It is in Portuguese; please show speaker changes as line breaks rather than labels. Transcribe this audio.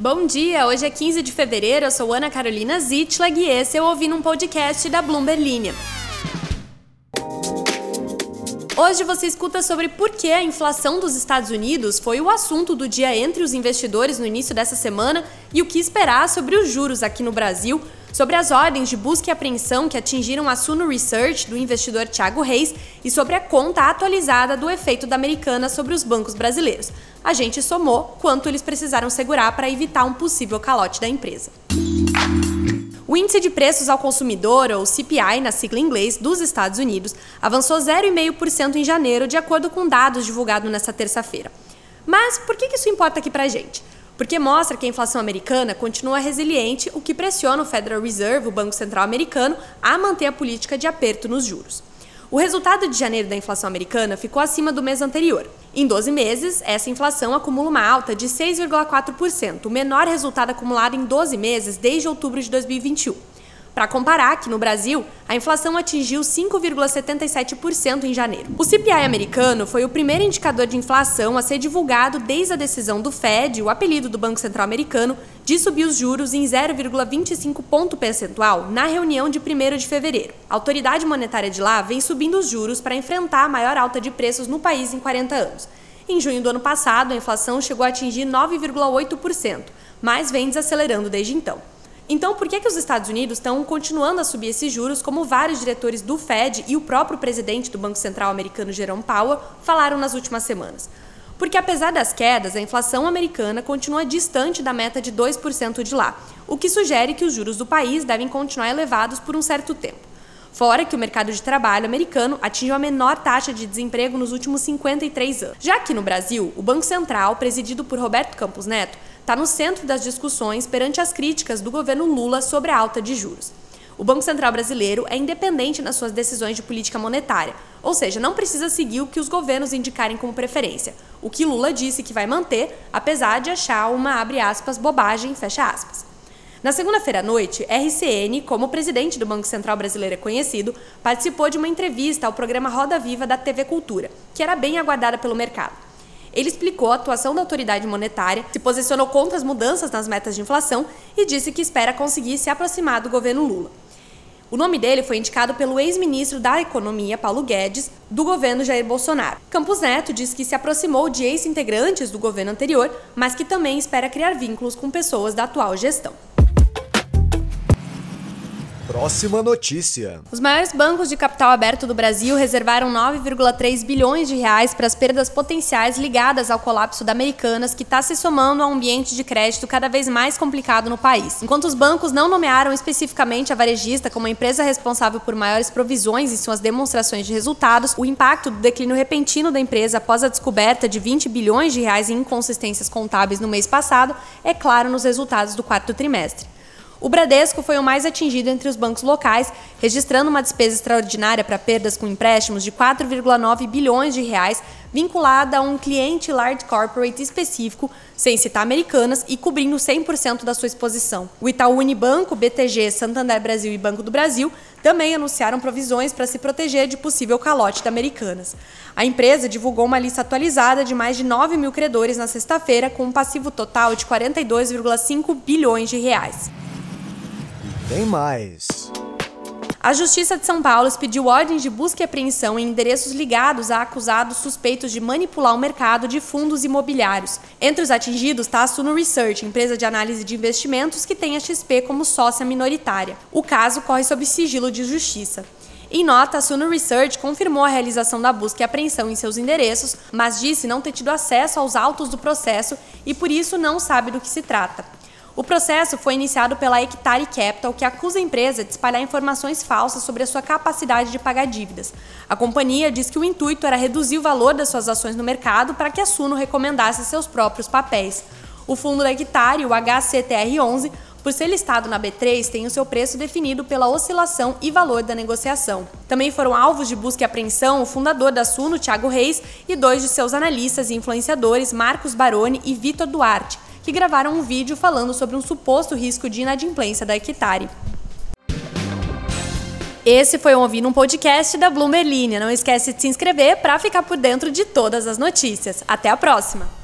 Bom dia, hoje é 15 de fevereiro, eu sou Ana Carolina Zitlag e esse eu ouvi num podcast da Bloomberg Linha. Hoje você escuta sobre por que a inflação dos Estados Unidos foi o assunto do dia entre os investidores no início dessa semana e o que esperar sobre os juros aqui no Brasil, sobre as ordens de busca e apreensão que atingiram a Suno Research do investidor Thiago Reis e sobre a conta atualizada do efeito da Americana sobre os bancos brasileiros. A gente somou quanto eles precisaram segurar para evitar um possível calote da empresa. O índice de preços ao consumidor, ou CPI na sigla em inglês, dos Estados Unidos, avançou 0,5% em janeiro, de acordo com dados divulgados nesta terça-feira. Mas por que isso importa aqui para a gente? Porque mostra que a inflação americana continua resiliente, o que pressiona o Federal Reserve, o Banco Central Americano, a manter a política de aperto nos juros. O resultado de janeiro da inflação americana ficou acima do mês anterior. Em 12 meses, essa inflação acumula uma alta de 6,4%, o menor resultado acumulado em 12 meses desde outubro de 2021. Para comparar, aqui no Brasil, a inflação atingiu 5,77% em janeiro. O CPI americano foi o primeiro indicador de inflação a ser divulgado desde a decisão do Fed, o apelido do Banco Central Americano, de subir os juros em 0,25 ponto percentual na reunião de 1 de fevereiro. A autoridade monetária de lá vem subindo os juros para enfrentar a maior alta de preços no país em 40 anos. Em junho do ano passado, a inflação chegou a atingir 9,8%, mas vem desacelerando desde então. Então, por que, que os Estados Unidos estão continuando a subir esses juros, como vários diretores do Fed e o próprio presidente do Banco Central americano, Jerome Powell, falaram nas últimas semanas? Porque, apesar das quedas, a inflação americana continua distante da meta de 2% de lá, o que sugere que os juros do país devem continuar elevados por um certo tempo. Fora que o mercado de trabalho americano atingiu a menor taxa de desemprego nos últimos 53 anos. Já aqui no Brasil, o Banco Central, presidido por Roberto Campos Neto, está no centro das discussões perante as críticas do governo Lula sobre a alta de juros. O Banco Central brasileiro é independente nas suas decisões de política monetária, ou seja, não precisa seguir o que os governos indicarem como preferência, o que Lula disse que vai manter, apesar de achar uma, abre aspas, bobagem, fecha aspas. Na segunda-feira à noite, RCN, como presidente do Banco Central Brasileiro é conhecido, participou de uma entrevista ao programa Roda Viva da TV Cultura, que era bem aguardada pelo mercado. Ele explicou a atuação da autoridade monetária, se posicionou contra as mudanças nas metas de inflação e disse que espera conseguir se aproximar do governo Lula. O nome dele foi indicado pelo ex-ministro da Economia, Paulo Guedes, do governo Jair Bolsonaro. Campos Neto disse que se aproximou de ex-integrantes do governo anterior, mas que também espera criar vínculos com pessoas da atual gestão.
Próxima notícia.
Os maiores bancos de capital aberto do Brasil reservaram 9,3 bilhões de reais para as perdas potenciais ligadas ao colapso da Americanas, que está se somando a um ambiente de crédito cada vez mais complicado no país. Enquanto os bancos não nomearam especificamente a varejista como a empresa responsável por maiores provisões em suas demonstrações de resultados, o impacto do declínio repentino da empresa após a descoberta de 20 bilhões de reais em inconsistências contábeis no mês passado é claro nos resultados do quarto trimestre. O Bradesco foi o mais atingido entre os bancos locais, registrando uma despesa extraordinária para perdas com empréstimos de 4,9 bilhões de reais, vinculada a um cliente large corporate específico, sem citar americanas, e cobrindo 100% da sua exposição. O Itaú Unibanco, BTG, Santander Brasil e Banco do Brasil também anunciaram provisões para se proteger de possível calote da Americanas. A empresa divulgou uma lista atualizada de mais de 9 mil credores na sexta-feira, com um passivo total de 42,5 bilhões de reais.
Tem mais.
A Justiça de São Paulo expediu ordens de busca e apreensão em endereços ligados a acusados suspeitos de manipular o mercado de fundos imobiliários. Entre os atingidos está a Suno Research, empresa de análise de investimentos que tem a XP como sócia minoritária. O caso corre sob sigilo de justiça. Em nota, a Suno Research confirmou a realização da busca e apreensão em seus endereços, mas disse não ter tido acesso aos autos do processo e por isso não sabe do que se trata. O processo foi iniciado pela Hectare Capital, que acusa a empresa de espalhar informações falsas sobre a sua capacidade de pagar dívidas. A companhia diz que o intuito era reduzir o valor das suas ações no mercado para que a Suno recomendasse seus próprios papéis. O fundo da Hectare, o HCTR11, por ser listado na B3, tem o seu preço definido pela oscilação e valor da negociação. Também foram alvos de busca e apreensão o fundador da Suno, Thiago Reis, e dois de seus analistas e influenciadores, Marcos Baroni e Vitor Duarte que gravaram um vídeo falando sobre um suposto risco de inadimplência da Equitare. Esse foi o Ouvindo um podcast da Bloomberg Linha. Não esquece de se inscrever para ficar por dentro de todas as notícias. Até a próxima!